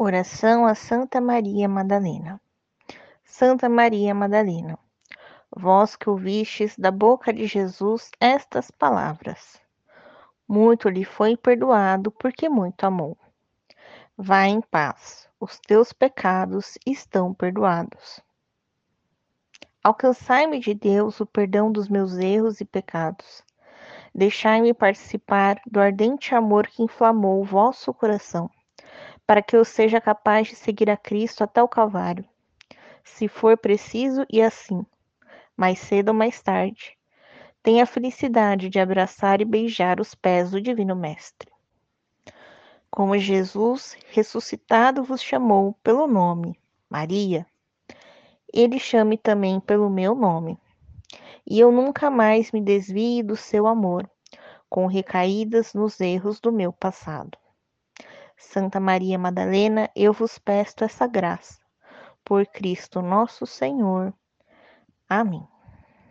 Oração a Santa Maria Madalena. Santa Maria Madalena, vós que ouvistes da boca de Jesus estas palavras. Muito lhe foi perdoado, porque muito amou. Vá em paz, os teus pecados estão perdoados. Alcançai-me de Deus o perdão dos meus erros e pecados. Deixai-me participar do ardente amor que inflamou o vosso coração para que eu seja capaz de seguir a Cristo até o Calvário, se for preciso e assim, mais cedo ou mais tarde. Tenha a felicidade de abraçar e beijar os pés do Divino Mestre. Como Jesus ressuscitado vos chamou pelo nome, Maria, ele chame também pelo meu nome. E eu nunca mais me desvie do seu amor, com recaídas nos erros do meu passado. Santa Maria Madalena, eu vos peço essa graça. Por Cristo nosso Senhor. Amém.